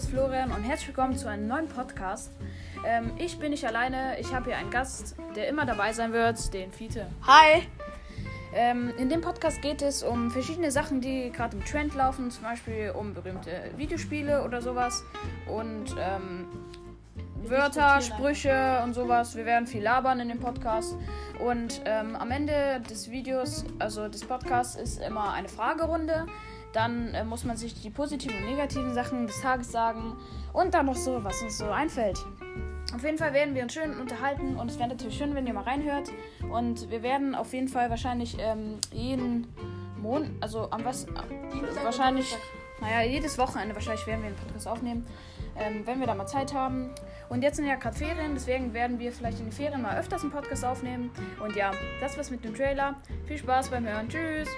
Florian und herzlich willkommen zu einem neuen Podcast. Ähm, ich bin nicht alleine, ich habe hier einen Gast, der immer dabei sein wird, den Fiete. Hi! Ähm, in dem Podcast geht es um verschiedene Sachen, die gerade im Trend laufen, zum Beispiel um berühmte Videospiele oder sowas und ähm, Wörter, Sprüche und sowas. Wir werden viel labern in dem Podcast. Und ähm, am Ende des Videos, also des Podcasts, ist immer eine Fragerunde. Dann äh, muss man sich die positiven und negativen Sachen des Tages sagen. Und dann noch so, was uns so einfällt. Auf jeden Fall werden wir uns schön unterhalten und es wäre natürlich schön, wenn ihr mal reinhört. Und wir werden auf jeden Fall wahrscheinlich ähm, jeden Monat, also am was, wahrscheinlich, naja, jedes Wochenende wahrscheinlich werden wir einen Podcast aufnehmen, ähm, wenn wir da mal Zeit haben. Und jetzt sind ja gerade Ferien, deswegen werden wir vielleicht in den Ferien mal öfters einen Podcast aufnehmen. Und ja, das war's mit dem Trailer. Viel Spaß beim Hören. Tschüss.